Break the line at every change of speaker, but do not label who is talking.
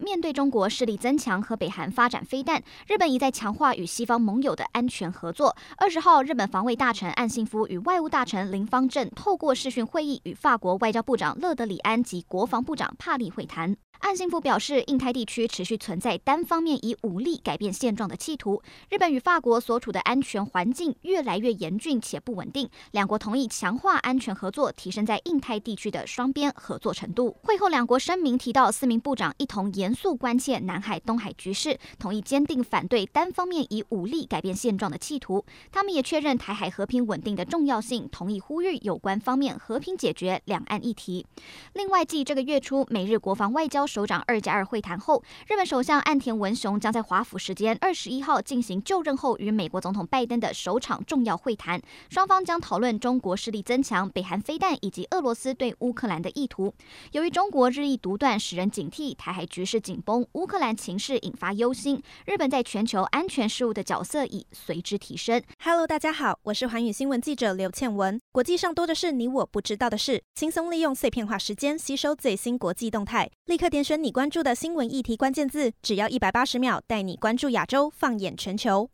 面对中国势力增强和北韩发展飞弹，日本一再强化与西方盟友的安全合作。二十号，日本防卫大臣岸信夫与外务大臣林芳正透过视讯会议与法国外交部长勒德里安及国防部长帕利会谈。岸信夫表示，印太地区持续存在单方面以武力改变现状的企图。日本与法国所处的安全环境越来越严峻且不稳定，两国同意强化安全合作，提升在印太地区的双边合作程度。会后，两国声明提到，四名部长一同研严肃关切南海、东海局势，同意坚定反对单方面以武力改变现状的企图。他们也确认台海和平稳定的重要性，同意呼吁有关方面和平解决两岸议题。另外，继这个月初美日国防外交。首长二加二会谈后，日本首相岸田文雄将在华府时间二十一号进行就任后与美国总统拜登的首场重要会谈，双方将讨论中国势力增强、北韩飞弹以及俄罗斯对乌克兰的意图。由于中国日益独断，使人警惕，台海局势紧绷，乌克兰情势引发忧心，日本在全球安全事务的角色已随之提升。
Hello，大家好，我是环宇新闻记者刘倩文。国际上多的是你我不知道的事，轻松利用碎片化时间吸收最新国际动态，立刻。点选你关注的新闻议题关键字，只要一百八十秒，带你关注亚洲，放眼全球。